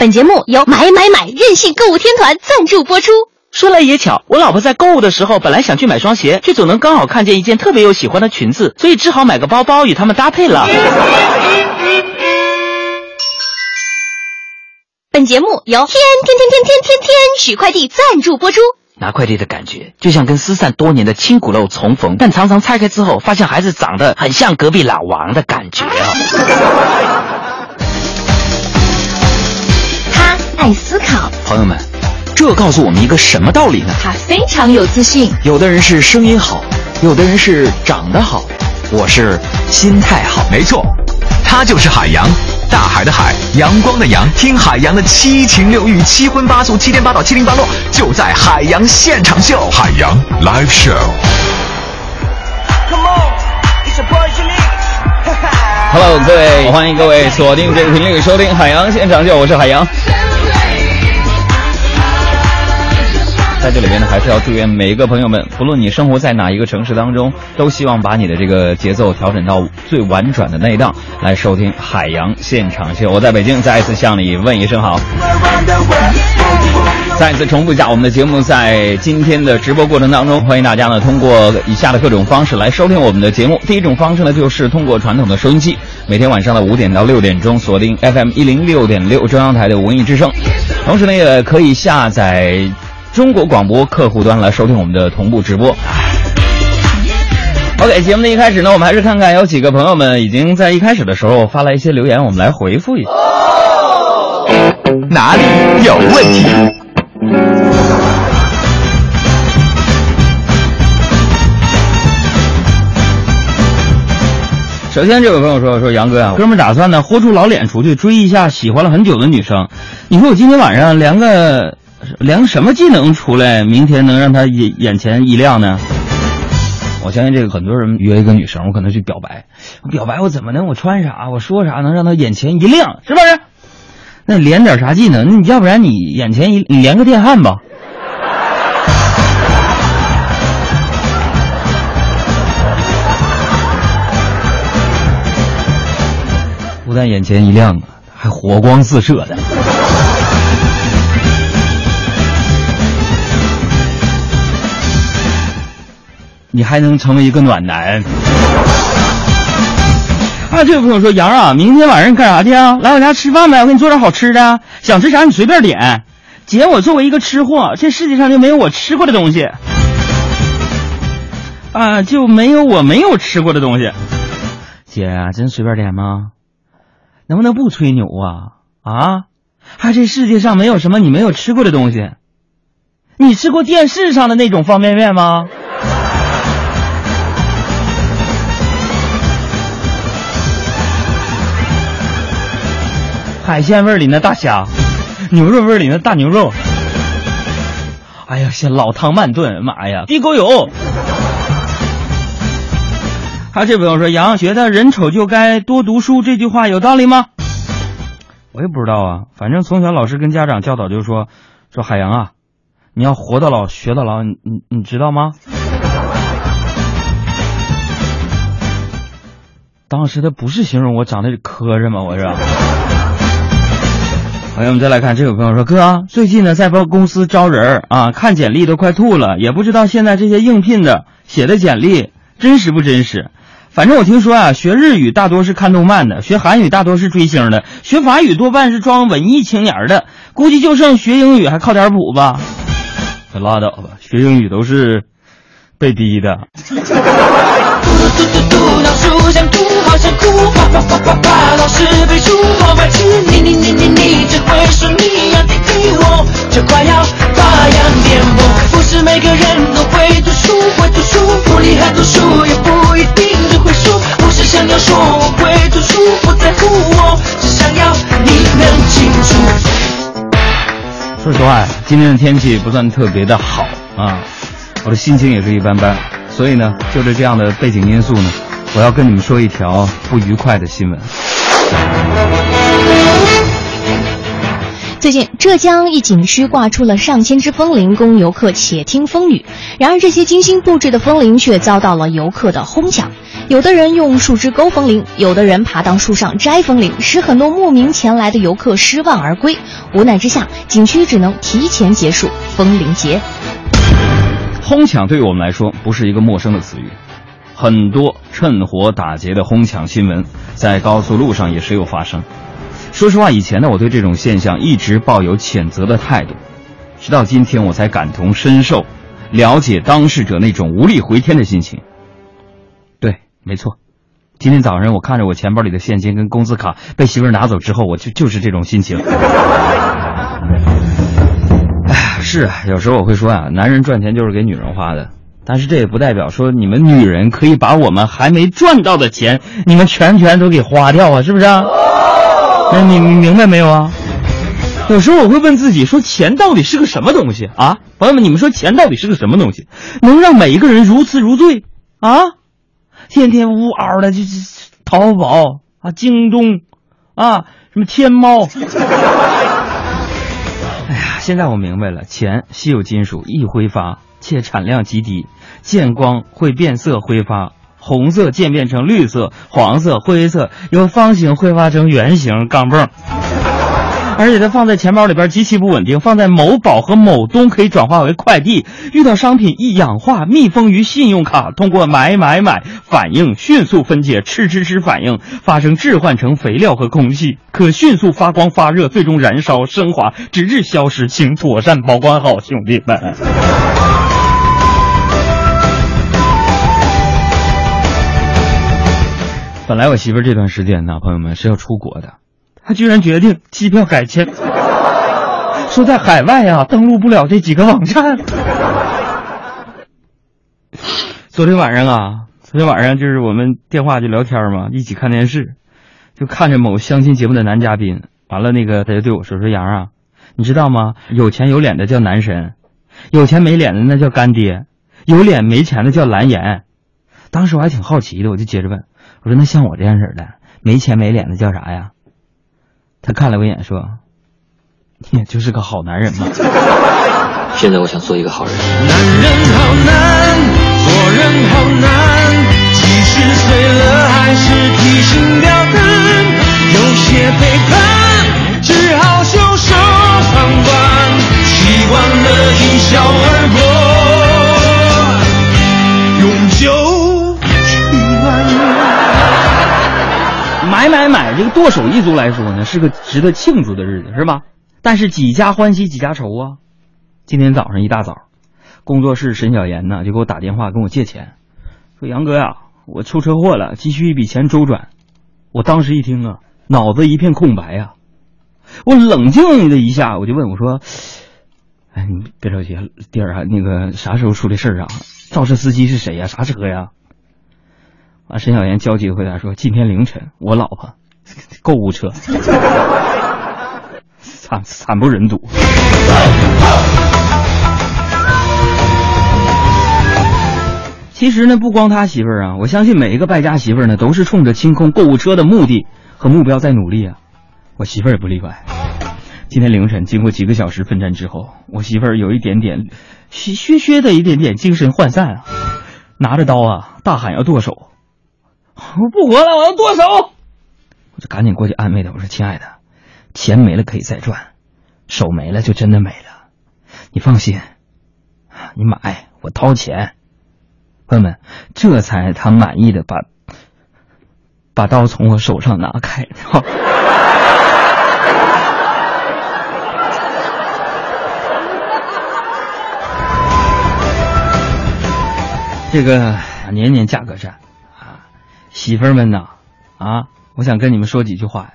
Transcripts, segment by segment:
本节目由买买买任性购物天团赞助播出。说来也巧，我老婆在购物的时候，本来想去买双鞋，却总能刚好看见一件特别有喜欢的裙子，所以只好买个包包与他们搭配了。本节目由天天天天天天天取快递赞助播出。拿快递的感觉，就像跟失散多年的亲骨肉重逢，但常常拆开之后，发现孩子长得很像隔壁老王的感觉啊。爱思考，朋友们，这告诉我们一个什么道理呢？他非常有自信。有的人是声音好，有的人是长得好，我是心态好。没错，他就是海洋，大海的海，阳光的阳。听海洋的七情六欲、七荤八素、七颠八倒、七零八落，就在海洋现场秀。海洋 Live Show。Hello，各位，欢迎各位锁定这个频率收听海洋现场秀，我是海洋。在这里边呢，还是要祝愿每一个朋友们，不论你生活在哪一个城市当中，都希望把你的这个节奏调整到最婉转的那一档，来收听海洋现场秀。我在北京，再一次向你问一声好。再一次重复一下，我们的节目在今天的直播过程当中，欢迎大家呢通过以下的各种方式来收听我们的节目。第一种方式呢，就是通过传统的收音机，每天晚上的五点到六点钟锁定 FM 一零六点六中央台的文艺之声，同时呢也可以下载中国广播客户端来收听我们的同步直播。OK，节目的一开始呢，我们还是看看有几个朋友们已经在一开始的时候发来一些留言，我们来回复一下。哪里有问题？首先，这位朋友说：“说杨哥啊，哥们打算呢豁出老脸出去追一下喜欢了很久的女生。你说我今天晚上连个连什么技能出来，明天能让他眼眼前一亮呢？”我相信这个很多人约一个女生，我可能去表白，我表白我怎么能我穿啥，我说啥能让她眼前一亮，是不是？那连点啥技能？那你要不然你眼前一你连个电焊吧。不但眼前一亮啊，还火光四射的。你还能成为一个暖男。啊，这位朋友说：“杨啊，明天晚上你干啥去啊？来我家吃饭呗，我给你做点好吃的，想吃啥你随便点。姐，我作为一个吃货，这世界上就没有我吃过的东西。啊，就没有我没有吃过的东西。姐，真随便点吗？能不能不吹牛啊？啊，还这世界上没有什么你没有吃过的东西。你吃过电视上的那种方便面吗？”海鲜味儿里那大虾，牛肉味儿里那大牛肉。哎呀，先老汤慢炖，妈呀，地沟油。还有这朋友说，杨觉得人丑就该多读书这句话有道理吗？我也不知道啊，反正从小老师跟家长教导就说，说海洋啊，你要活到老学到老，你你你知道吗？当时他不是形容我长得磕碜吗？我是。朋友们，再来看这位朋友说：“哥啊，最近呢在帮公司招人儿啊，看简历都快吐了，也不知道现在这些应聘的写的简历真实不真实。反正我听说啊，学日语大多是看动漫的，学韩语大多是追星的，学法语多半是装文艺青年的，估计就剩学英语还靠点谱吧。可拉倒吧，学英语都是被逼的。”好想哭，啪啪啪啪啪，老师背书，好白痴，你你你你你，只会说你要听听我，就快要发扬颠簸。不是每个人都会读书，会读书不厉害，读书也不一定只会输。不是想要说我会读书，不在乎我，只想要你能清楚。说实话，今天的天气不算特别的好啊，我的心情也是一般般。所以呢，就着这样的背景因素呢，我要跟你们说一条不愉快的新闻。最近，浙江一景区挂出了上千只风铃，供游客且听风雨。然而，这些精心布置的风铃却遭到了游客的哄抢。有的人用树枝勾风铃，有的人爬到树上摘风铃，使很多慕名前来的游客失望而归。无奈之下，景区只能提前结束风铃节。哄抢对于我们来说不是一个陌生的词语，很多趁火打劫的哄抢新闻在高速路上也时有发生。说实话，以前呢，我对这种现象一直抱有谴责的态度，直到今天我才感同身受，了解当事者那种无力回天的心情。对，没错，今天早上我看着我钱包里的现金跟工资卡被媳妇拿走之后，我就就是这种心情。哎，是啊，有时候我会说啊，男人赚钱就是给女人花的，但是这也不代表说你们女人可以把我们还没赚到的钱，你们全全都给花掉啊，是不是啊？那你明白没有啊？有时候我会问自己，说钱到底是个什么东西啊？朋友们，你们说钱到底是个什么东西，能让每一个人如痴如醉啊？天天呜嗷的，就是淘宝啊、京东啊、什么天猫。哎呀，现在我明白了，钱稀有金属易挥发，且产量极低，见光会变色挥发。红色渐变成绿色、黄色、灰色，由方形挥发成圆形钢镚，而且它放在钱包里边极其不稳定，放在某宝和某东可以转化为快递。遇到商品易氧化，密封于信用卡，通过买买买反应迅速分解，吃吃吃反应发生置换成肥料和空气，可迅速发光发热，最终燃烧升华，直至消失。请妥善保管好，兄弟们。本来我媳妇儿这段时间呢，朋友们是要出国的，她居然决定机票改签，说在海外呀登录不了这几个网站。昨天晚上啊，昨天晚上就是我们电话就聊天嘛，一起看电视，就看着某相亲节目的男嘉宾，完了那个他就对我说说杨啊，你知道吗？有钱有脸的叫男神，有钱没脸的那叫干爹，有脸没钱的叫蓝颜。当时我还挺好奇的，我就接着问。我说：“那像我这样式的，没钱没脸的叫啥呀？”他看了我一眼，说：“你也就是个好男人嘛。现在我想做一个好人。男人好难，做人好难，几十岁了还是提心吊胆，有些背叛只好袖手旁观，习惯了一笑剁手一族来说呢，是个值得庆祝的日子，是吧？但是几家欢喜几家愁啊！今天早上一大早，工作室沈小岩呢就给我打电话跟我借钱，说杨哥呀，我出车祸了，急需一笔钱周转。我当时一听啊，脑子一片空白呀、我冷静了一下，我就问我说：“哎，你别着急，弟儿啊，那个啥时候出的事儿啊？肇事司机是谁呀？啥车呀？”啊，沈小岩焦急回答说：“今天凌晨，我老婆 购物车，惨惨不忍睹。”其实呢，不光他媳妇儿啊，我相信每一个败家媳妇儿呢，都是冲着清空购物车的目的和目标在努力啊。我媳妇儿也不例外。今天凌晨，经过几个小时奋战之后，我媳妇儿有一点点虚虚的一点点精神涣散啊，拿着刀啊，大喊要剁手。我不活了，我要剁手！就赶紧过去安慰他，我说：“亲爱的，钱没了可以再赚，手没了就真的没了。你放心，你买，我掏钱。”朋友们，这才他满意的把把刀从我手上拿开。这个年年价格战啊。媳妇儿们呐，啊，我想跟你们说几句话呀。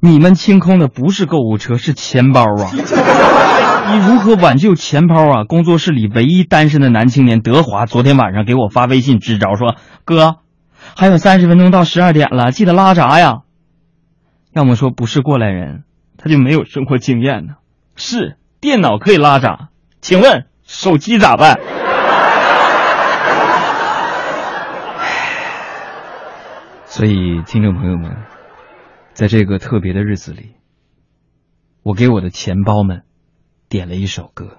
你们清空的不是购物车，是钱包啊！你如何挽救钱包啊？工作室里唯一单身的男青年德华昨天晚上给我发微信支招，说：“哥，还有三十分钟到十二点了，记得拉闸呀。”要么说不是过来人，他就没有生活经验呢。是电脑可以拉闸，请问手机咋办？所以，听众朋友们，在这个特别的日子里，我给我的钱包们点了一首歌。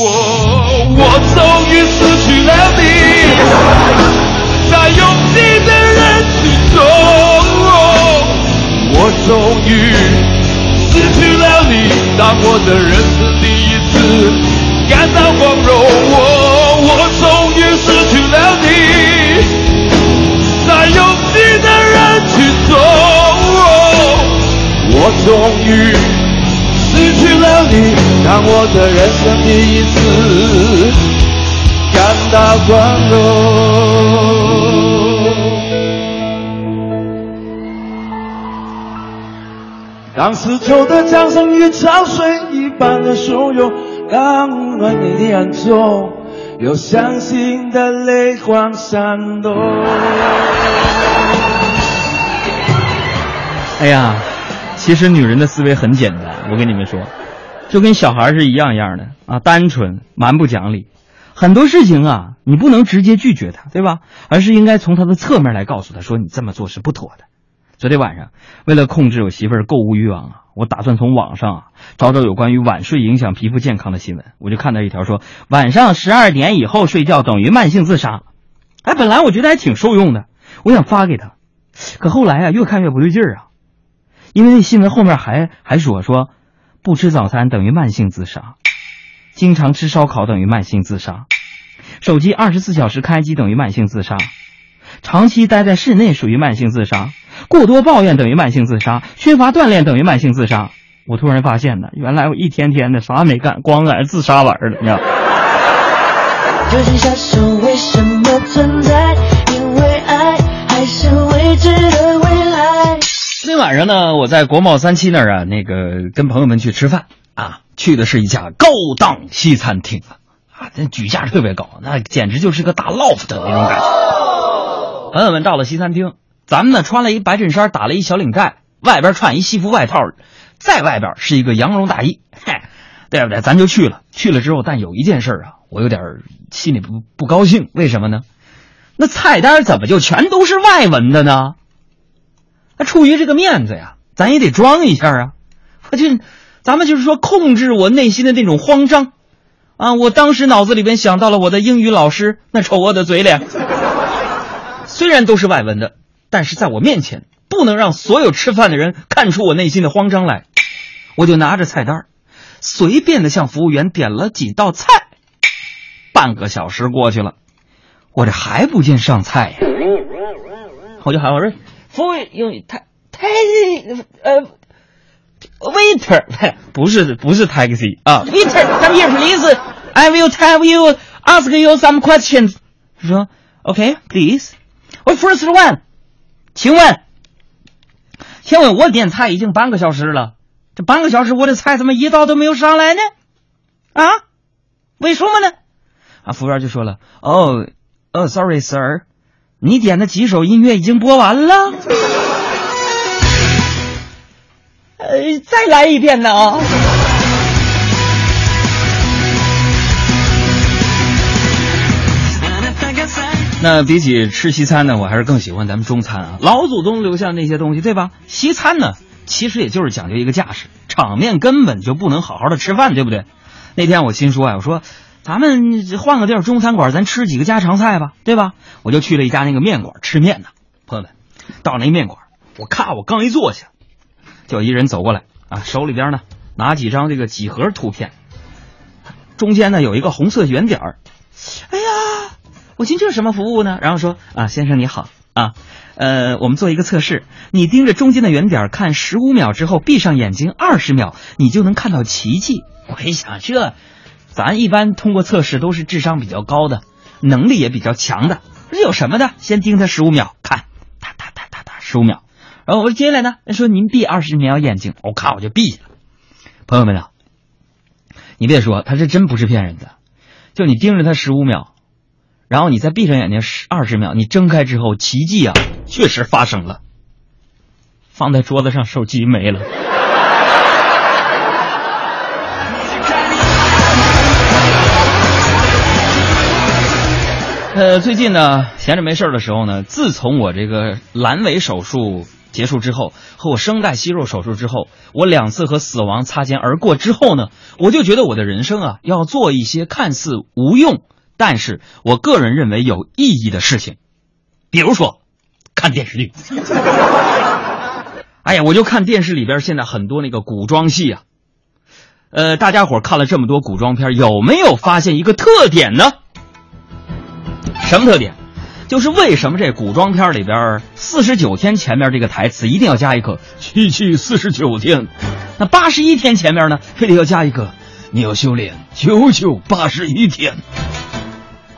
我我终于失去了你。在拥挤的人群中，我终于失去了你，当我的人生第一次感到光荣。我我终于失去了你，我终于失去了你，当我的人生第一次感到光荣。当死囚的掌声与潮水一般的汹涌，当暖你的眼中有伤心的泪光闪动。哎呀，其实女人的思维很简单，我跟你们说，就跟小孩是一样一样的啊，单纯，蛮不讲理。很多事情啊，你不能直接拒绝他，对吧？而是应该从他的侧面来告诉他说，你这么做是不妥的。昨天晚上，为了控制我媳妇儿购物欲望啊，我打算从网上啊找找有关于晚睡影响皮肤健康的新闻。我就看到一条说，晚上十二点以后睡觉等于慢性自杀。哎，本来我觉得还挺受用的，我想发给他，可后来啊，越看越不对劲儿啊，因为那新闻后面还还说说，不吃早餐等于慢性自杀，经常吃烧烤等于慢性自杀，手机二十四小时开机等于慢性自杀，长期待在室内属于慢性自杀。过多抱怨等于慢性自杀，缺乏锻炼等于慢性自杀。我突然发现呢，原来我一天天的啥也没干，光在这自杀玩儿了，你知道吗？究竟杀手为什么存在？天晚上呢，我在国贸三期那儿啊，那个跟朋友们去吃饭啊，去的是一家高档西餐厅啊，啊，那举价特别高，那简直就是个大 loft 的那种感觉。朋友们到了西餐厅，咱们呢穿了一白衬衫，打了一小领带，外边穿一西服外套，在外边是一个羊绒大衣，嘿，对不对？咱就去了。去了之后，但有一件事啊，我有点心里不不高兴，为什么呢？那菜单怎么就全都是外文的呢？那出于这个面子呀，咱也得装一下啊！我就，咱们就是说控制我内心的那种慌张，啊！我当时脑子里边想到了我的英语老师那丑恶的嘴脸。虽然都是外文的，但是在我面前不能让所有吃饭的人看出我内心的慌张来。我就拿着菜单，随便的向服务员点了几道菜。半个小时过去了，我这还不见上菜呀！我就喊我说：“服务员，太太呃，waiter，不是不是 taxi 啊，waiter，come here please，I will tell you ask you some questions。”说：“OK，please。” What first one？请问，请问我点菜已经半个小时了，这半个小时我的菜怎么一道都没有上来呢？啊？为什么呢？啊，服务员就说了：“哦，哦，sorry sir，你点的几首音乐已经播完了。”呃，再来一遍呢啊！那比起吃西餐呢，我还是更喜欢咱们中餐啊，老祖宗留下那些东西，对吧？西餐呢，其实也就是讲究一个架势，场面根本就不能好好的吃饭，对不对？那天我心说啊，我说咱们换个地儿中餐馆，咱吃几个家常菜吧，对吧？我就去了一家那个面馆吃面呢，朋友们，到那面馆，我咔，我刚一坐下，就一人走过来啊，手里边呢拿几张这个几何图片，中间呢有一个红色圆点儿，哎呀。我寻思这是什么服务呢？然后说啊，先生你好啊，呃，我们做一个测试，你盯着中间的圆点看十五秒之后，闭上眼睛二十秒，你就能看到奇迹。我一想，这咱一般通过测试都是智商比较高的，能力也比较强的，这有什么的？先盯他十五秒，看，哒哒哒哒哒，十五秒。然后我接下来呢，说您闭二十秒眼睛，我咔我就闭下了。朋友们啊，你别说，他这真不是骗人的，就你盯着他十五秒。然后你再闭上眼睛十二十秒，你睁开之后，奇迹啊，确实发生了。放在桌子上，手机没了。呃，最近呢，闲着没事的时候呢，自从我这个阑尾手术结束之后，和我声带息肉手术之后，我两次和死亡擦肩而过之后呢，我就觉得我的人生啊，要做一些看似无用。但是我个人认为有意义的事情，比如说看电视剧。哎呀，我就看电视里边现在很多那个古装戏啊，呃，大家伙看了这么多古装片，有没有发现一个特点呢？什么特点？就是为什么这古装片里边四十九天前面这个台词一定要加一个“区区四十九天”，那八十一天前面呢，非得要加一个“你要修炼九九八十一天”。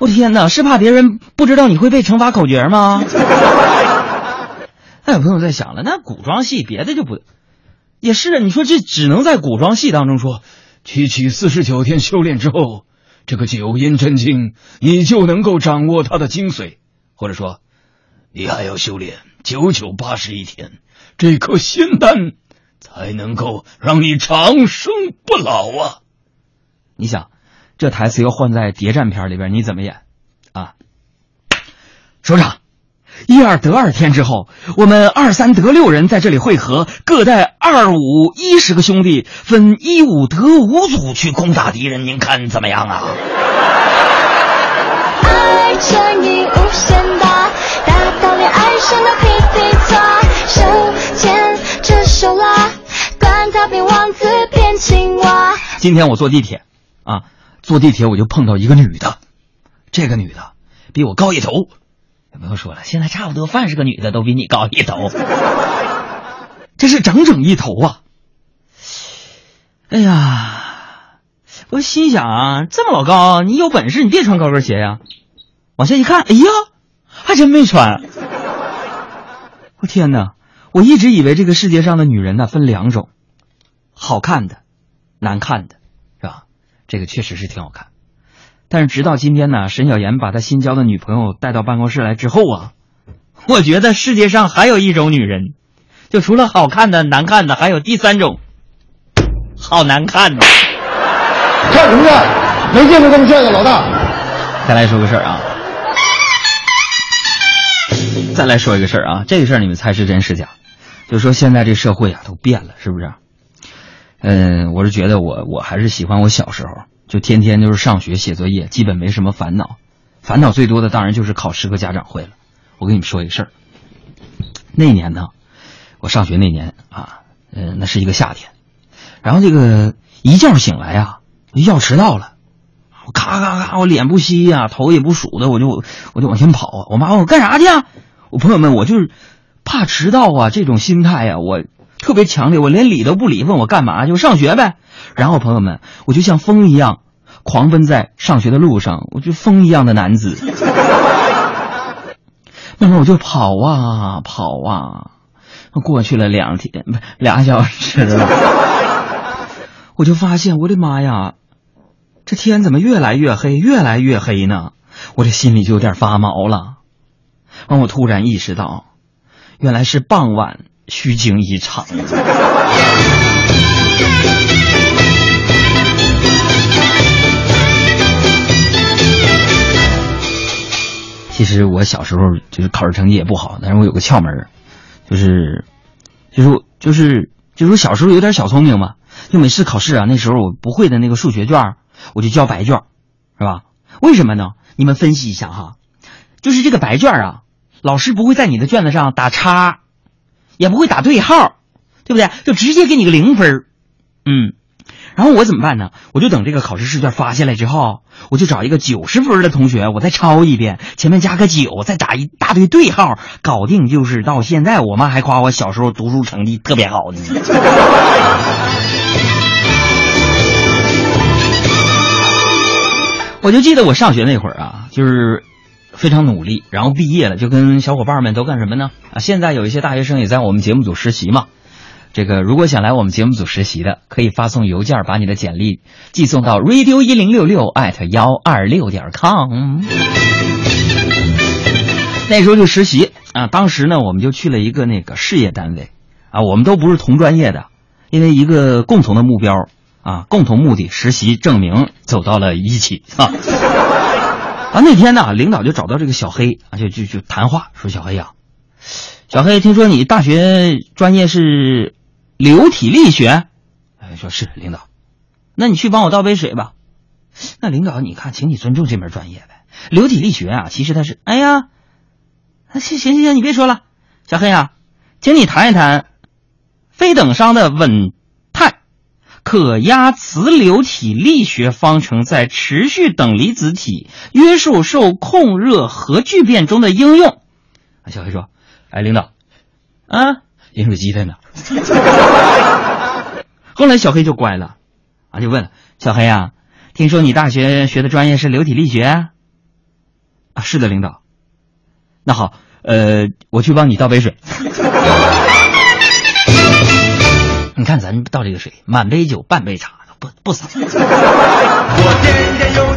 我天哪，是怕别人不知道你会背乘法口诀吗？那有朋友在想了，那古装戏别的就不，也是啊。你说这只能在古装戏当中说，区区四十九天修炼之后，这个九阴真经你就能够掌握它的精髓，或者说，你还要修炼九九八十一天，这颗仙丹才能够让你长生不老啊！你想，这台词要换在谍战片里边，你怎么演啊？首长。一二得二天之后，我们二三得六人在这里汇合，各带二五一十个兄弟，分一五得五组去攻打敌人。您看怎么样啊？爱乘以无限大，大到连爱上的噼里啪，手牵着手拉，管他变王子变青蛙。今天我坐地铁，啊，坐地铁我就碰到一个女的，这个女的比我高一头。不用说了，现在差不多凡是个女的都比你高一头，这是整整一头啊！哎呀，我心想啊，这么老高，你有本事你别穿高跟鞋呀！往下一看，哎呀，还真没穿。我天哪！我一直以为这个世界上的女人呢分两种，好看的，难看的，是吧？这个确实是挺好看。但是直到今天呢，沈小岩把他新交的女朋友带到办公室来之后啊，我觉得世界上还有一种女人，就除了好看的、难看的，还有第三种，好难看的。看什么看？没见过这么帅的老大。再来说个事儿啊，再来说一个事儿啊，这个事儿你们猜是真是假？就说现在这社会啊都变了，是不是？嗯，我是觉得我我还是喜欢我小时候。就天天就是上学写作业，基本没什么烦恼，烦恼最多的当然就是考试和家长会了。我跟你们说一个事儿，那年呢，我上学那年啊，嗯，那是一个夏天，然后这个一觉醒来啊，要迟到了，我咔咔咔，我脸不稀呀，头也不数的，我就我就往前跑。我妈问我干啥去啊？我朋友们，我就是怕迟到啊，这种心态呀，我特别强烈，我连理都不理，问我干嘛就上学呗。然后朋友们，我就像风一样，狂奔在上学的路上，我就风一样的男子。那么我就跑啊跑啊，过去了两天不俩小时了，我就发现我的妈呀，这天怎么越来越黑，越来越黑呢？我这心里就有点发毛了。让我突然意识到，原来是傍晚虚惊一场。其实我小时候就是考试成绩也不好，但是我有个窍门就是，就是就是就是小时候有点小聪明嘛，就每次考试啊，那时候我不会的那个数学卷，我就交白卷，是吧？为什么呢？你们分析一下哈，就是这个白卷啊，老师不会在你的卷子上打叉，也不会打对号，对不对？就直接给你个零分嗯。然后我怎么办呢？我就等这个考试试卷发下来之后，我就找一个九十分的同学，我再抄一遍，前面加个九，再打一大堆对号，搞定。就是到现在，我妈还夸我小时候读书成绩特别好呢。我就记得我上学那会儿啊，就是非常努力，然后毕业了就跟小伙伴们都干什么呢？啊，现在有一些大学生也在我们节目组实习嘛。这个如果想来我们节目组实习的，可以发送邮件把你的简历寄送到 radio 一零六六 at 幺二六点 com。那时候就实习啊，当时呢我们就去了一个那个事业单位啊，我们都不是同专业的，因为一个共同的目标啊，共同目的，实习证明走到了一起啊。啊，那天呢，领导就找到这个小黑啊，就就就谈话说：“小黑呀，小黑，听说你大学专业是？”流体力学，哎，说是领导，那你去帮我倒杯水吧。那领导，你看，请你尊重这门专业呗。流体力学啊，其实它是，哎呀，行行行，你别说了，小黑啊，请你谈一谈非等熵的稳态可压磁流体力学方程在持续等离子体约束受控热核聚变中的应用。小黑说：“哎，领导，啊，饮水机在呢。”后来小黑就乖了，啊，就问了小黑啊，听说你大学学的专业是流体力学啊？是的，领导。那好，呃，我去帮你倒杯水。你看咱倒这个水，满杯酒，半杯茶，不不洒。我颠颠又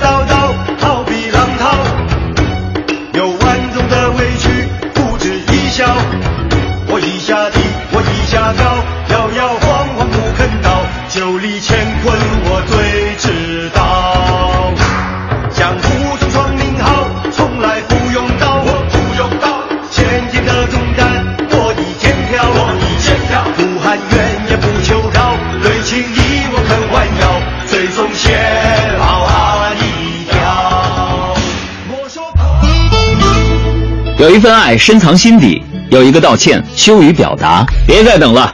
有一份爱深藏心底，有一个道歉羞于表达。别再等了，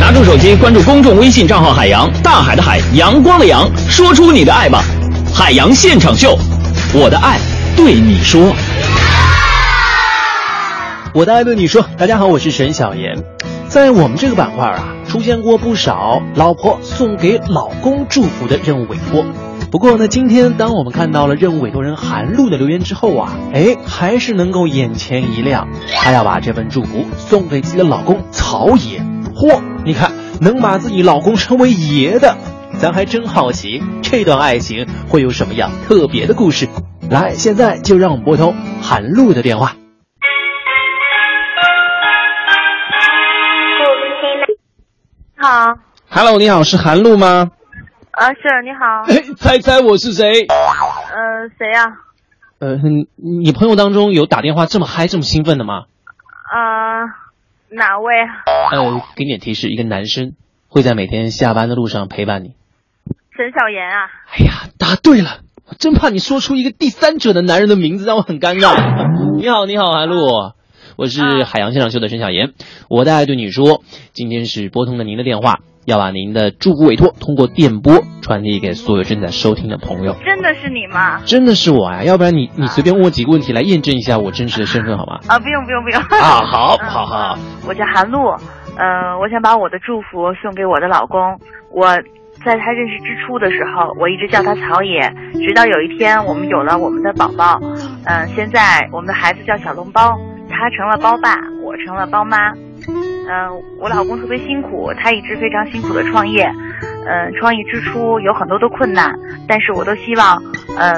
拿出手机关注公众微信账号“海洋”，大海的海，阳光的阳，说出你的爱吧。海洋现场秀，我的爱对你说。我的爱对你说，大家好，我是沈小妍。在我们这个板块啊，出现过不少老婆送给老公祝福的任务委托。不过呢，今天当我们看到了任务委托人韩露的留言之后啊，哎，还是能够眼前一亮。她要把这份祝福送给自己的老公曹爷。嚯，你看，能把自己老公称为爷的，咱还真好奇这段爱情会有什么样特别的故事。来，现在就让我们拨通韩露的电话。好，Hello，你好，是韩露吗？啊，是你好，哎，猜猜我是谁？呃，谁呀、呃，你你朋友当中有打电话这么嗨、这么兴奋的吗？啊？哪位？呃，给你点提示，一个男生会在每天下班的路上陪伴你。沈小妍啊？哎呀，答对了，我真怕你说出一个第三者的男人的名字，让我很尴尬。你好，你好，韩露，我是海洋现场秀的沈小妍。我的爱对你说，今天是拨通了您的电话，要把您的祝福委托通过电波传递给所有正在收听的朋友。真的是你吗？真的是我呀，要不然你你随便问我几个问题来验证一下我真实的身份好吗？啊，不用不用不用。啊，好，嗯好，好。我叫韩露，呃，我想把我的祝福送给我的老公。我在他认识之初的时候，我一直叫他曹野，直到有一天我们有了我们的宝宝，嗯、现在我们的孩子叫小笼包，他成了包爸，我成了包妈。嗯、我老公特别辛苦，他一直非常辛苦的创业，嗯、创业之初有很多的困难，但是我都希望，嗯、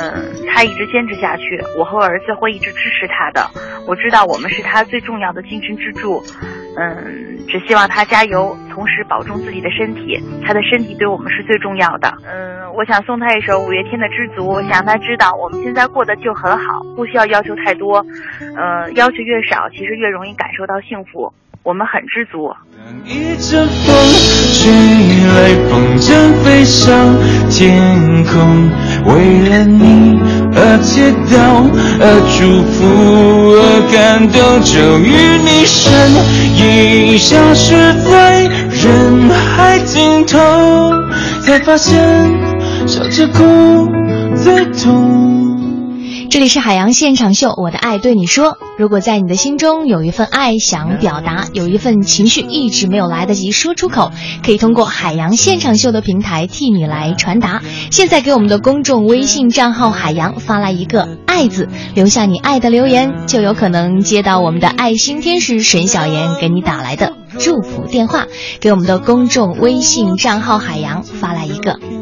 他一直坚持下去，我和我儿子会一直支持他的。我知道我们是他最重要的精神支柱，嗯，只希望他加油，同时保重自己的身体，他的身体对我们是最重要的。嗯，我想送他一首五月天的《知足》，想让他知道我们现在过得就很好，不需要要求太多，呃，要求越少，其实越容易感受到幸福。我们很知足。一阵风吹来，风筝飞上天空，为了你而祈祷，而祝福，而感动，终于你身影消失在人海尽头，才发现笑着哭最痛。这里是海洋现场秀，我的爱对你说。如果在你的心中有一份爱想表达，有一份情绪一直没有来得及说出口，可以通过海洋现场秀的平台替你来传达。现在给我们的公众微信账号海洋发来一个“爱”字，留下你爱的留言，就有可能接到我们的爱心天使沈小妍给你打来的祝福电话。给我们的公众微信账号海洋发来一个“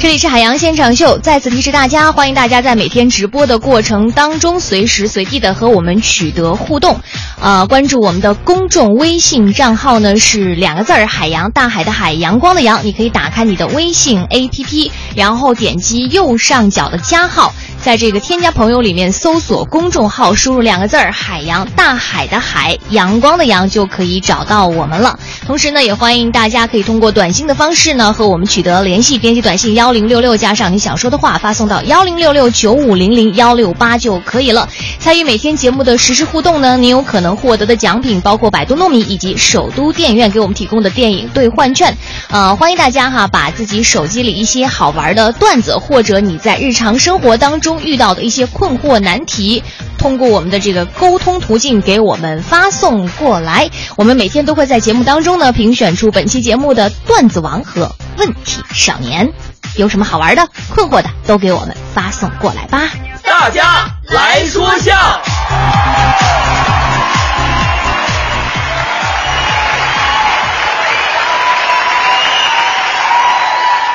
这里是海洋现场秀，再次提示大家，欢迎大家在每天直播的过程当中，随时随地的和我们取得互动。呃，关注我们的公众微信账号呢是两个字儿“海洋”，大海的海，阳光的阳。你可以打开你的微信 APP，然后点击右上角的加号，在这个添加朋友里面搜索公众号，输入两个字儿“海洋”，大海的海，阳光的阳，就可以找到我们了。同时呢，也欢迎大家可以通过短信的方式呢和我们取得联系，编辑短信幺零六六加上你想说的话，发送到幺零六六九五零零幺六八就可以了。参与每天节目的实时互动呢，你有可能获得的奖品包括百度糯米以及首都电影院给我们提供的电影兑换券。呃，欢迎大家哈，把自己手机里一些好玩的段子，或者你在日常生活当中遇到的一些困惑难题，通过我们的这个沟通途径给我们发送过来。我们每天都会在节目当中呢评选出本期节目的段子王和问题少年。有什么好玩的、困惑的，都给我们发送过来吧。大家来说笑。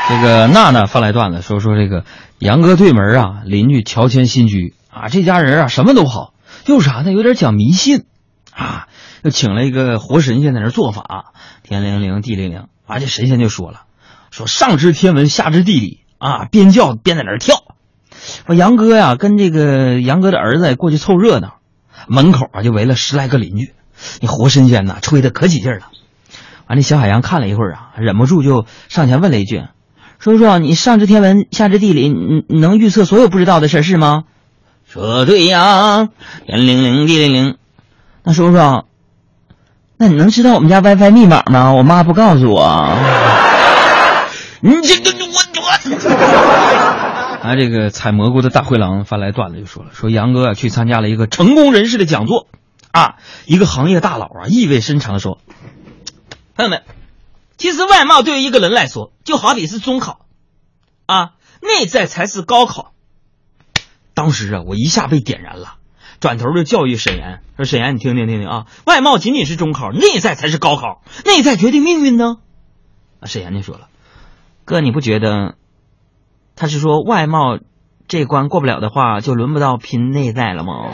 这个娜娜发来段子说说这个杨哥对门啊，邻居乔迁新居啊，这家人啊什么都好，就啥呢？有点讲迷信啊，就请了一个活神仙在那做法，天灵灵地灵灵，啊，这神仙就说了，说上知天文下知地理啊，边叫边在那跳。说杨哥呀，跟这个杨哥的儿子过去凑热闹，门口啊就围了十来个邻居，那活神仙呐吹的可起劲了。完，那小海洋看了一会儿啊，忍不住就上前问了一句。叔叔，你上知天文，下知地理，你你能预测所有不知道的事是吗？说对呀，天灵灵地灵灵。那叔叔，那你能知道我们家 WiFi 密码吗？我妈不告诉我。你这个我我。啊，这个采蘑菇的大灰狼发来段子就说了，说杨哥啊去参加了一个成功人士的讲座，啊，一个行业大佬啊意味深长的说，朋友们。其实外貌对于一个人来说，就好比是中考，啊，内在才是高考。当时啊，我一下被点燃了，转头就教育沈岩说：“沈岩，你听听听听啊，外貌仅仅是中考，内在才是高考，内在决定命运呢。”啊，沈岩就说了：“哥，你不觉得他是说外貌这关过不了的话，就轮不到拼内在了吗？”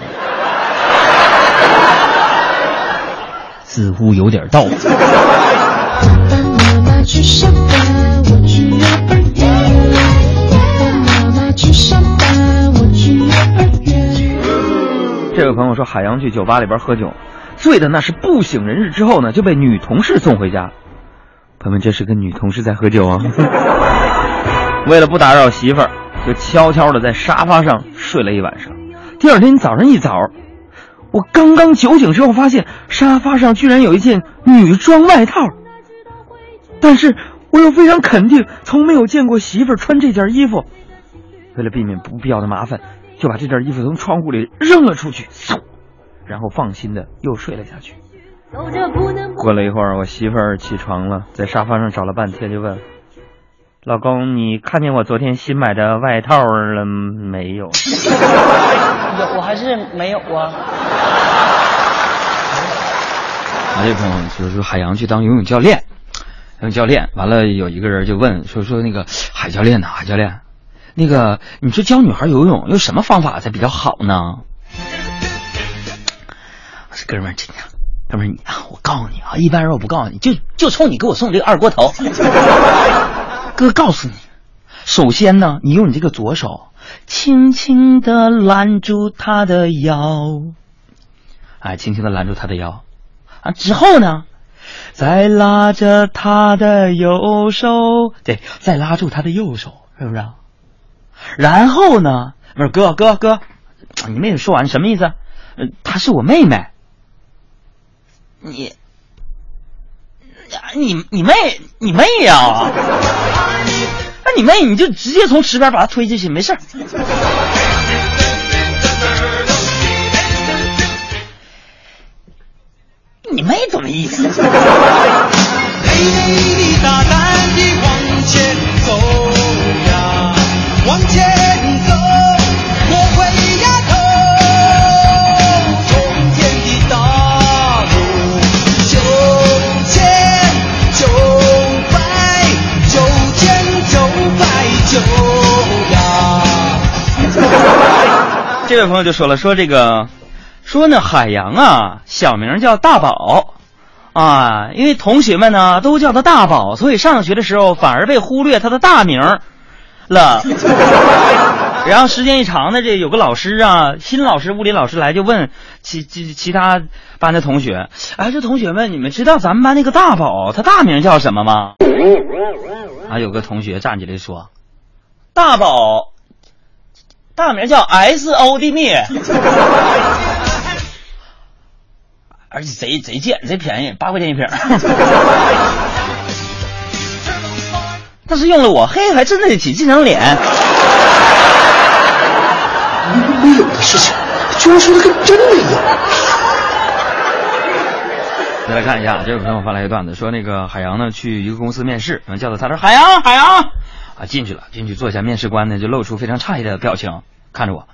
似乎有点道理。去上班，我去幼儿园。爸爸妈妈去上班，我去幼儿园。这位朋友说，海洋去酒吧里边喝酒，醉的那是不省人事，之后呢就被女同事送回家。朋友们，这是跟女同事在喝酒啊。为了不打扰媳妇儿，就悄悄的在沙发上睡了一晚上。第二天早上一早，我刚刚酒醒之后，发现沙发上居然有一件女装外套。但是我又非常肯定，从没有见过媳妇儿穿这件衣服。为了避免不必要的麻烦，就把这件衣服从窗户里扔了出去，嗖，然后放心的又睡了下去。过了一会儿，我媳妇儿起床了，在沙发上找了半天，就问：“老公，你看见我昨天新买的外套了没有？”有，我还是没有啊。啊，这朋友就是说海洋去当游泳教练。当教练完了，有一个人就问说说那个海教练呢？海教练，那个你说教女孩游泳用什么方法才比较好呢？我说哥们儿，真的，哥们儿你啊，我告诉你啊，一般人我不告诉你，就就冲你给我送这个二锅头。哥告诉你，首先呢，你用你这个左手轻轻的拦住他的腰，哎，轻轻的拦住他的腰啊，之后呢？再拉着他的右手，对，再拉住他的右手，是不是？然后呢？不是哥哥哥，你没有说完，什么意思？呃，她是我妹妹。你，你你妹你妹呀？那你妹你就直接从池边把她推进去，没事你没懂的意思。妹妹你大胆的往前走呀往前走莫回呀头从前的大路九千九百九千九百九呀这位朋友就说了说这个说呢海洋啊，小名叫大宝，啊，因为同学们呢都叫他大宝，所以上学的时候反而被忽略他的大名了。然后时间一长呢，这有个老师啊，新老师物理老师来就问其其其他班的同学，哎，这同学们，你们知道咱们班那个大宝他大名叫什么吗？啊，有个同学站起来说，大宝。大名叫 S O 的灭，而且贼贼贱，贼便宜，八块钱一瓶。但是用了我，嘿，还真的起这张脸。没有的事情，居然说的跟真的一样。再来看一下，这位朋友发来一个段子，说那个海洋呢去一个公司面试，然后叫到他说海洋，海洋。啊，进去了，进去坐下，面试官呢就露出非常诧异的表情，看着我，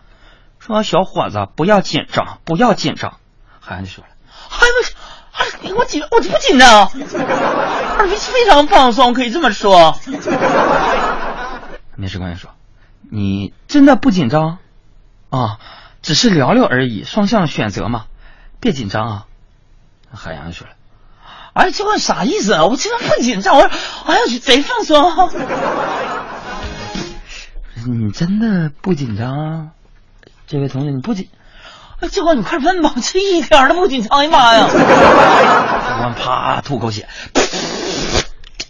说：“小伙子，不要紧张，不要紧张。”海洋就说了：“哎不，哎我紧，我不紧张，二逼非常放松，可以这么说。”面试官说：“你真的不紧张？啊，只是聊聊而已，双向选择嘛，别紧张啊。”海洋说了。哎，这问啥意思啊？我这个不紧张，我说，哎呀，贼放松。你真的不紧张啊？这位同学，你不紧？哎，教官，你快问吧，这一点都不紧张，哎呀妈呀！教官啪吐口血，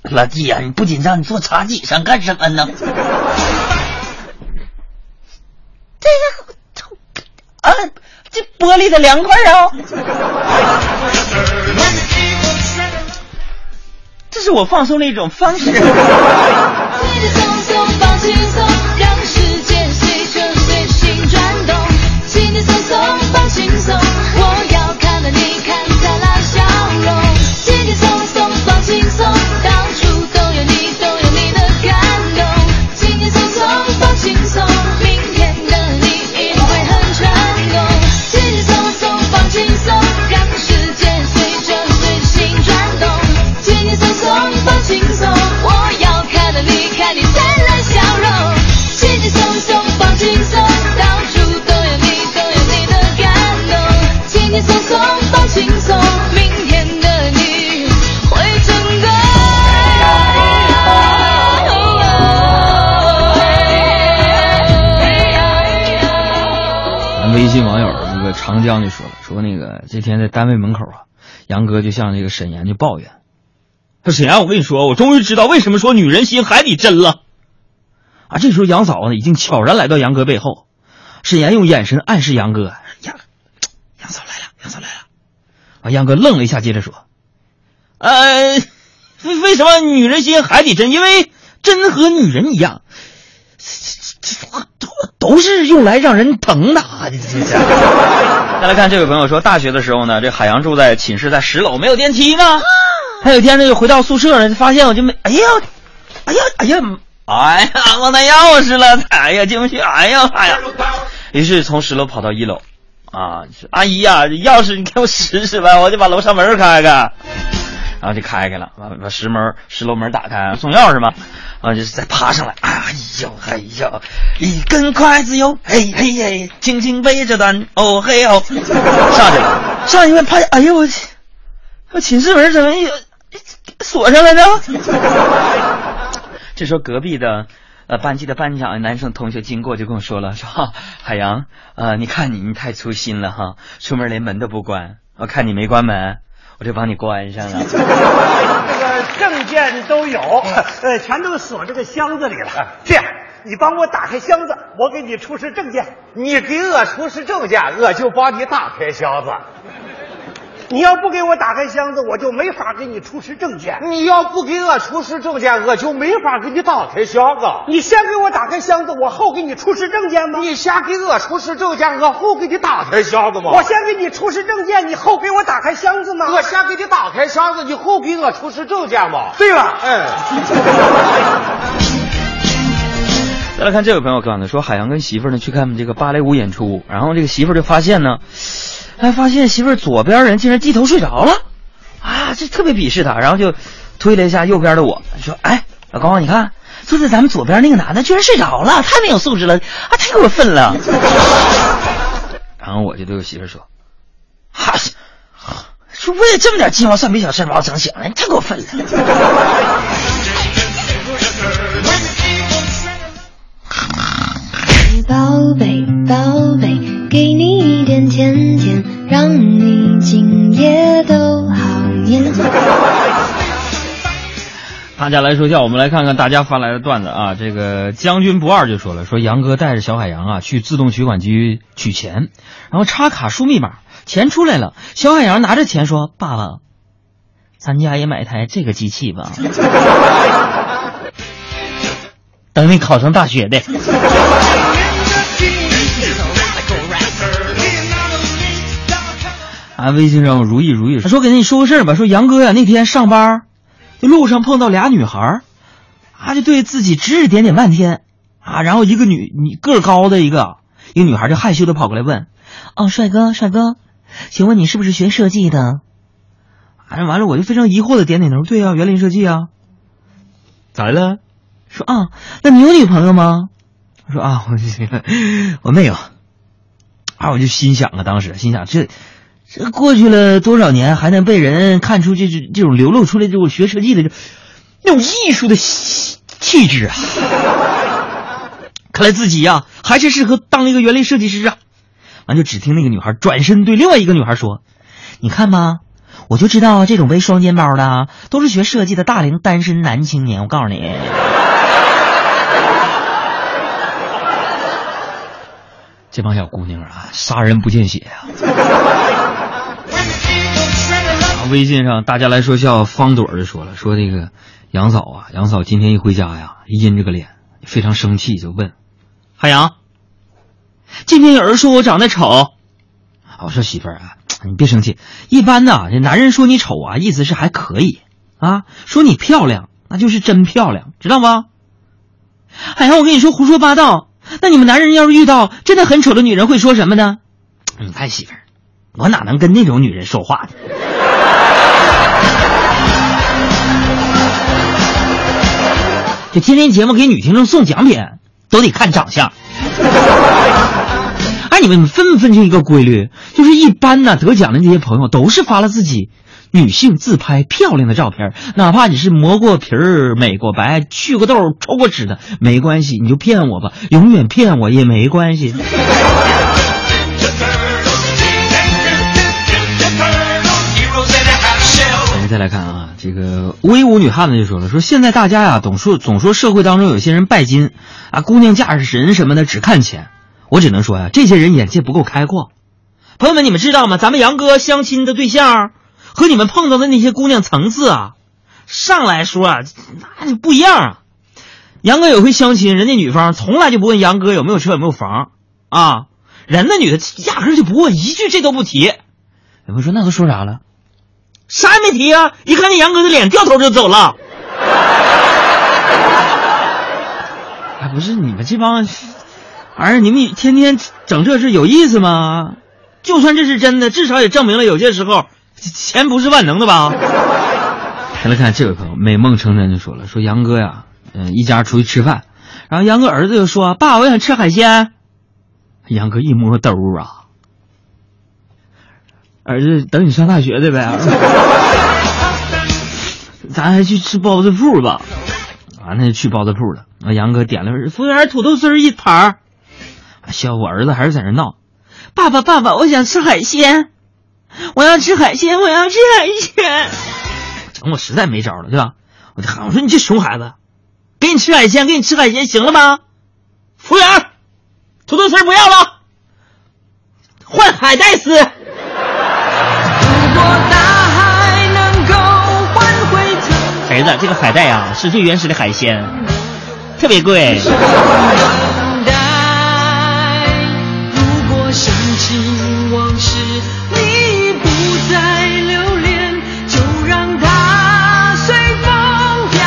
老弟呀，你不紧张，你坐茶几上干什么呢？这个，啊，这玻璃的凉快啊！这是我放松的一种方式。放轻松江就说了，说那个这天在单位门口啊，杨哥就向这个沈岩就抱怨，说沈岩，我跟你说，我终于知道为什么说女人心海底针了。啊，这时候杨嫂呢已经悄然来到杨哥背后，沈岩用眼神暗示杨哥，杨杨嫂来了，杨嫂来了。啊，杨哥愣了一下，接着说，呃，为为什么女人心海底针？因为针和女人一样。都 都是用来让人疼的。再来看这位朋友说，大学的时候呢，这海洋住在寝室在十楼，没有电梯呢。他有一天呢，就回到宿舍了，发现我就没，哎呀，哎呀，哎呀，哎呀，忘带钥匙了，哎呀，进不去，哎呀，哎呀。于是从十楼跑到一楼，啊，阿姨呀，钥匙你给我使使呗，我就把楼上门开开。然后就开开了，把把石门石楼门打开，送钥匙嘛，啊，就是再爬上来，哎呦哎呦，一根筷子哟，嘿嘿嘿，轻轻背着蛋，哦嘿哦，上去了，上去一看，发现，哎呦我去，我寝室门怎么有锁上了呢？这时候隔壁的呃班级的班长男生同学经过就跟我说了，说海洋，呃，你看你你太粗心了哈，出门连门都不关，我看你没关门。我就帮你关上了。这个证件都有，呃，全都锁这个箱子里了。这样，你帮我打开箱子，我给你出示证件。你给我出示证件，我就帮你打开箱子。你要不给我打开箱子，我就没法给你出示证件。你要不给我出示证件，我就没法给你打开箱子。你先给我打开箱子，我后给你出示证件吗？你先给我出示证件，我后给你打开箱子吗？我先给你出示证件，你后给我打开箱子吗？我先给你打开箱子，你后给我出示证件吗？对了，哎。再来看这位朋友刚才说，海洋跟媳妇呢去看这个芭蕾舞演出，然后这个媳妇就发现呢。哎，发现媳妇儿左边人竟然低头睡着了，啊，这特别鄙视他，然后就推了一下右边的我说：“哎，老高，你看坐在咱们左边那个男的居然睡着了，太没有素质了，啊，太过分了。”然后我就对我媳妇说哈，说为了这么点鸡毛蒜皮小事把我整醒了，你太过分了。宝贝，宝贝，给你一点甜甜，让你今夜都好眠。大家来说笑，我们来看看大家发来的段子啊。这个将军不二就说了，说杨哥带着小海洋啊去自动取款机取钱，然后插卡输密码，钱出来了，小海洋拿着钱说：“爸爸，咱家也买台这个机器吧，等你考上大学的。”啊，微信上如意如意，他说给你说个事儿吧，说杨哥呀、那天上班，就路上碰到俩女孩儿，啊，就对自己指指点点半天，啊，然后一个女你个儿高的一个一个女孩就害羞的跑过来问，哦，帅哥帅哥，请问你是不是学设计的？啊，完了我就非常疑惑的点点头，对呀、园林设计啊。咋的了？说啊，那你有女朋友吗？我说啊，我我没有。啊，我就心想啊，当时心想这这过去了多少年，还能被人看出这这这种流露出来这种学设计的这那种艺术的气质啊！看来自己呀、还是适合当一个园林设计师啊！完就只听那个女孩转身对另外一个女孩说：“你看吧，我就知道这种背双肩包的都是学设计的大龄单身男青年。我告诉你。”这帮小姑娘啊，杀人不见血啊！啊微信上大家来说笑，方朵儿就说了，说那个杨嫂啊，杨嫂今天一回家呀，一阴着个脸，非常生气，就问海洋：“今天有人说我长得丑。”啊我说媳妇儿啊，你别生气，一般呢，这男人说你丑啊，意思是还可以啊，说你漂亮，那就是真漂亮，知道吗？海洋，我跟你说胡说八道。那你们男人要是遇到真的很丑的女人，会说什么呢？你看媳妇儿，我哪能跟那种女人说话呢？这天天节目给女听众送奖品，都得看长相。哎，你们分不分清一个规律？就是一般呢，得奖的那些朋友都是发了自己女性自拍漂亮的照片，哪怕你是磨过皮儿、美过白、去过痘、抽过脂的，没关系，你就骗我吧，永远骗我也没关系。再来看啊，这个威武女汉子就说了，说现在大家呀，总说总说社会当中有些人拜金啊，姑娘嫁人什么的只看钱，我只能说呀、这些人眼界不够开阔。朋友们，你们知道吗？咱们杨哥相亲的对象和你们碰到的那些姑娘层次啊，上来说啊，那就不一样啊。杨哥有回相亲，人家女方从来就不问杨哥有没有车有没有房啊，人那女的压根就不问，一句这都不提。有朋友说那都说啥了？啥也没提啊！一看见杨哥的脸，掉头就走了。哎，不是你们这帮玩意儿，你们天天整这事有意思吗？就算这是真的，至少也证明了有些时候钱不是万能的吧？再 来看这位朋友，美梦成真就说了，说杨哥呀，嗯，一家出去吃饭，然后杨哥儿子就说：“爸，我想吃海鲜。”杨哥一摸兜啊，儿子，等你上大学的呗，咱还去吃包子铺吧。啊，那就去包子铺了。啊，杨哥点了服务员土豆丝一盘儿。小我儿子还是在那闹，爸爸爸爸，我想吃海鲜，我要吃海鲜，我要吃海鲜。整我实在没招了，对吧？我就喊我说你这熊孩子，给你吃海鲜，给你吃海鲜，行了吗？服务员，土豆丝不要了，换海带丝。孩子，这个海带啊是最原始的海鲜，特别贵。如果想起往事，你不再留恋，就让它随风飘。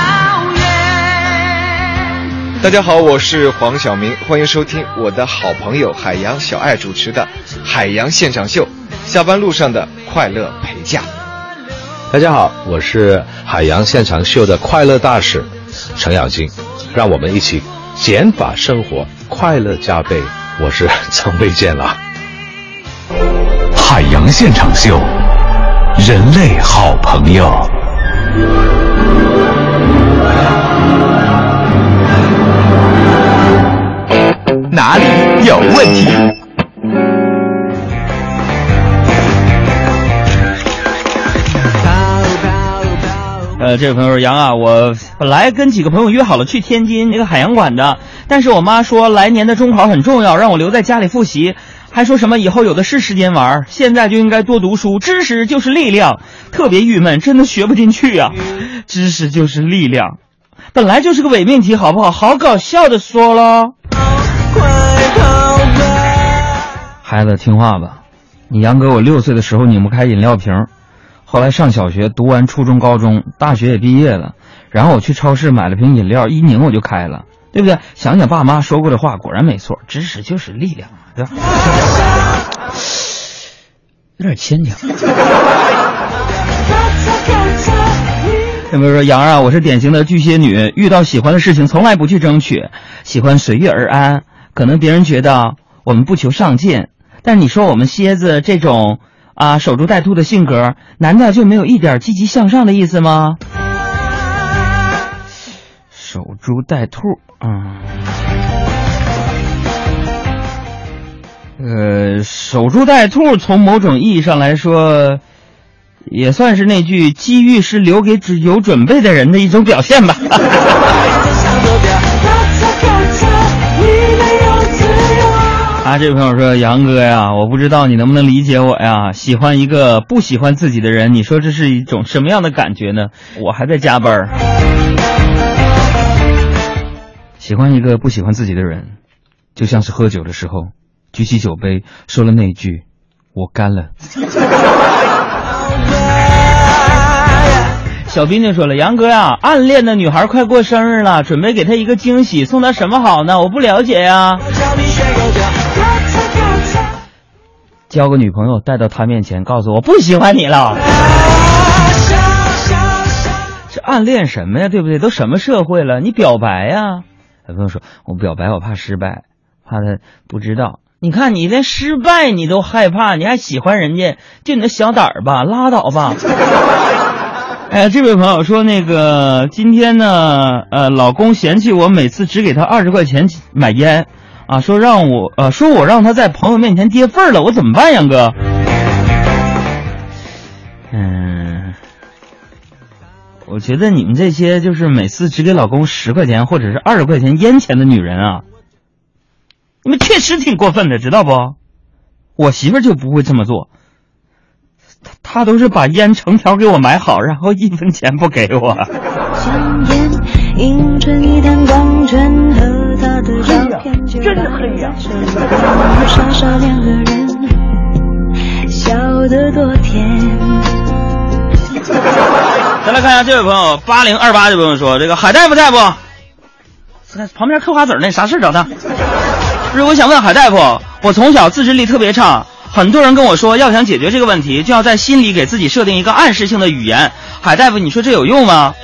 大家好，我是黄晓明，欢迎收听我的好朋友海洋小爱主持的《海洋现场秀》，下班路上的快乐陪驾。大家好，我是海洋现场秀的快乐大使程咬金，让我们一起减法生活，快乐加倍。我是曾未见了。海洋现场秀，人类好朋友。哪里有问题？呃，这位朋友说杨啊，我本来跟几个朋友约好了去天津那个海洋馆的，但是我妈说来年的中考很重要，让我留在家里复习，还说什么以后有的是时间玩，现在就应该多读书，知识就是力量，特别郁闷，真的学不进去啊、知识就是力量，本来就是个伪命题，好不好？好搞笑的说了。孩子听话吧，你杨哥我六岁的时候拧不开饮料瓶儿，后来上小学，读完初中、高中，大学也毕业了，然后我去超市买了瓶饮料，一拧我就开了，对不对？想想爸妈说过的话，果然没错，知识就是力量啊，对吧？有点牵强。有没有说杨啊？我是典型的巨蟹女，遇到喜欢的事情从来不去争取，喜欢随遇而安。可能别人觉得我们不求上进，但你说我们蝎子这种啊守株待兔的性格，难道就没有一点积极向上的意思吗？守株待兔，嗯，呃，守株待兔，从某种意义上来说，也算是那句“机遇是留给只有准备的人”的一种表现吧。啊，这位朋友说：“杨哥呀，我不知道你能不能理解我呀？喜欢一个不喜欢自己的人，你说这是一种什么样的感觉呢？我还在加班儿。喜欢一个不喜欢自己的人，就像是喝酒的时候，举起酒杯说了那句‘我干了’。”小兵就说了：“杨哥呀，暗恋的女孩快过生日了，准备给她一个惊喜，送她什么好呢？我不了解呀。交个女朋友带到他面前，告诉我不喜欢你了。这暗恋什么呀？对不对？都什么社会了？你表白呀？有朋友说，我表白我怕失败，怕他不知道。你看你连失败你都害怕，你还喜欢人家？就你那小胆儿吧，拉倒吧。哎，这位朋友说，那个今天呢，呃，老公嫌弃我每次只给他二十块钱买烟，啊，说让我，呃，说我让他在朋友面前跌份儿了，我怎么办，杨哥？嗯，我觉得你们这些就是每次只给老公十块钱或者是二十块钱烟钱的女人啊，你们确实挺过分的，知道不？我媳妇就不会这么做。她都是把烟成条给我买好，然后一分钱不给我。香烟映衬一滩光圈和的照片，就真的黑呀！傻傻两个人，笑得多甜。再来看一下这位朋友八零二八这位朋友说：“这个海大夫在不？旁边嗑瓜子儿那啥事找他？不是，我想问海大夫，我从小自制力特别差。”很多人跟我说，要想解决这个问题，就要在心里给自己设定一个暗示性的语言。海大夫，你说这有用吗？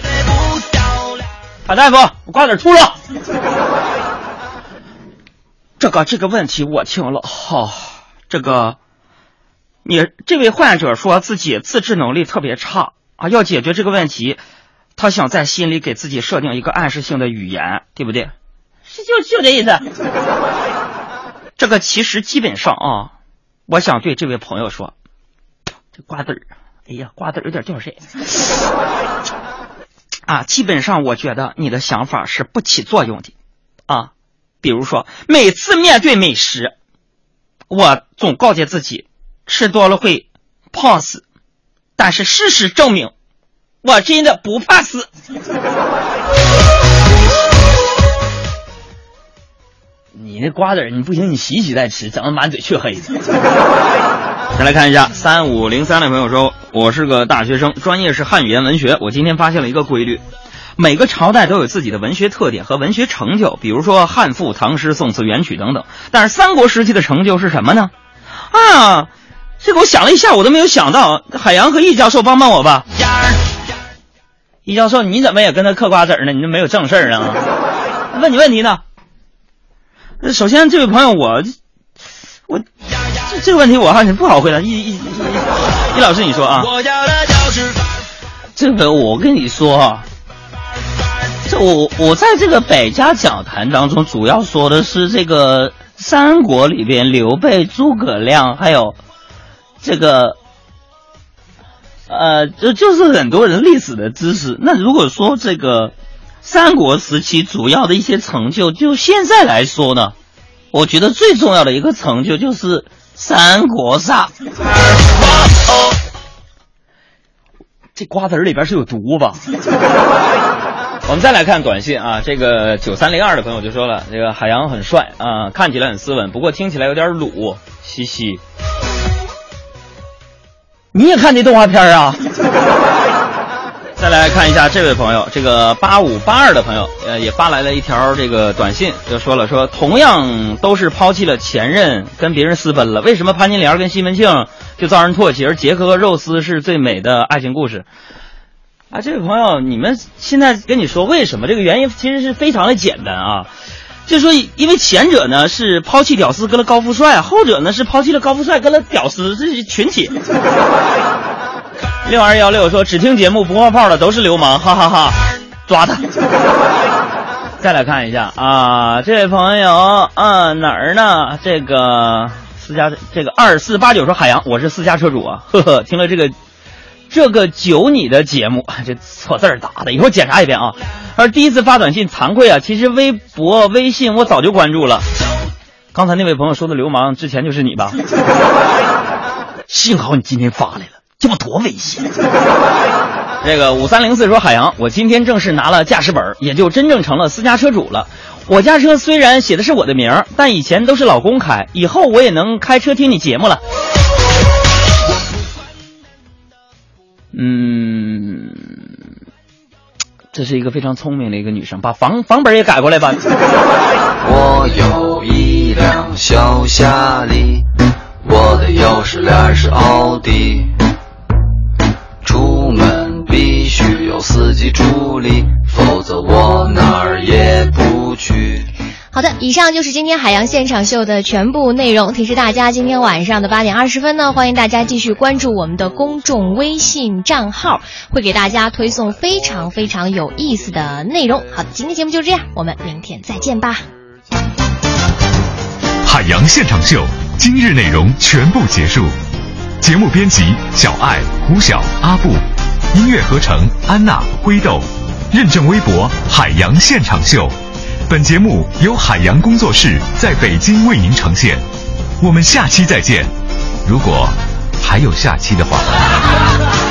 海大夫，我瓜子吐了。这个这个问题我听了，好、这个，你这位患者说自己自制能力特别差啊，要解决这个问题，他想在心里给自己设定一个暗示性的语言，对不对？是就就这意思。这个其实基本上啊。我想对这位朋友说，这瓜子儿，哎呀，瓜子儿有点掉色。啊，基本上我觉得你的想法是不起作用的，啊，比如说每次面对美食，我总告诫自己吃多了会胖死，但是事实证明，我真的不怕死。你那瓜子，你不行，你洗洗再吃，整的满嘴黢黑的。再来看一下，三五零三的朋友说，我是个大学生，专业是汉语言文学。我今天发现了一个规律，每个朝代都有自己的文学特点和文学成就，比如说汉赋、唐诗、宋词、元曲等等。但是三国时期的成就是什么呢？啊，这个我想了一下，我都没有想到。海洋和易教授帮帮我吧。易教授，你怎么也跟他嗑瓜子儿呢？你这没有正事儿啊？问你问题呢？首先，这位朋友，我我这这个问题我还是不好回答。易易易老师，你说啊？这个我跟你说啊，这我我在这个百家讲坛当中，主要说的是这个三国里边刘备、诸葛亮，还有这个呃，就就是很多人历史的知识。那如果说这个三国时期主要的一些成就，就现在来说呢，我觉得最重要的一个成就就是三国杀。这瓜子儿里边是有毒吧？我们再来看短信啊，这个九三零二的朋友就说了，这个海洋很帅啊，看起来很斯文，不过听起来有点鲁，嘻嘻。你也看这动画片啊？再来看一下这位朋友，这个八五八二的朋友，呃，也发来了一条这个短信，就说了说，同样都是抛弃了前任，跟别人私奔了，为什么潘金莲跟西门庆就遭人唾弃，而杰克和肉丝是最美的爱情故事？啊，这位朋友，你们现在跟你说为什么？这个原因其实是非常的简单啊，就说因为前者呢是抛弃屌丝跟了高富帅，后者呢是抛弃了高富帅跟了屌丝，这是群体。六二幺六说只听节目不冒泡的都是流氓，哈哈哈抓他。再来看一下啊，这位朋友啊哪儿呢？这个私家这个二四八九说海洋，我是私家车主啊，呵呵，听了这个这个九你的节目，这错字儿打的，一会儿检查一遍啊。而第一次发短信惭愧啊，其实微博、微信我早就关注了。刚才那位朋友说的流氓，之前就是你吧？幸好你今天发来了。这不多危险！这个五三零四说海洋，我今天正式拿了驾驶本，也就真正成了私家车主了。我家车虽然写的是我的名儿，但以前都是老公开，以后我也能开车听你节目了。嗯，这是一个非常聪明的一个女生，把房房本也改过来吧。我有一辆小夏利，我的钥匙链是奥迪。出门必须有司机助力，否则我哪儿也不去。好的，以上就是今天海洋现场秀的全部内容。提示大家，今天晚上的八点二十分呢，欢迎大家继续关注我们的公众微信账号，会给大家推送非常非常有意思的内容。好的，今天节目就这样，我们明天再见吧。海洋现场秀今日内容全部结束。节目编辑：小爱、胡晓、阿布，音乐合成：安娜、灰豆，认证微博：海洋现场秀。本节目由海洋工作室在北京为您呈现。我们下期再见，如果还有下期的话。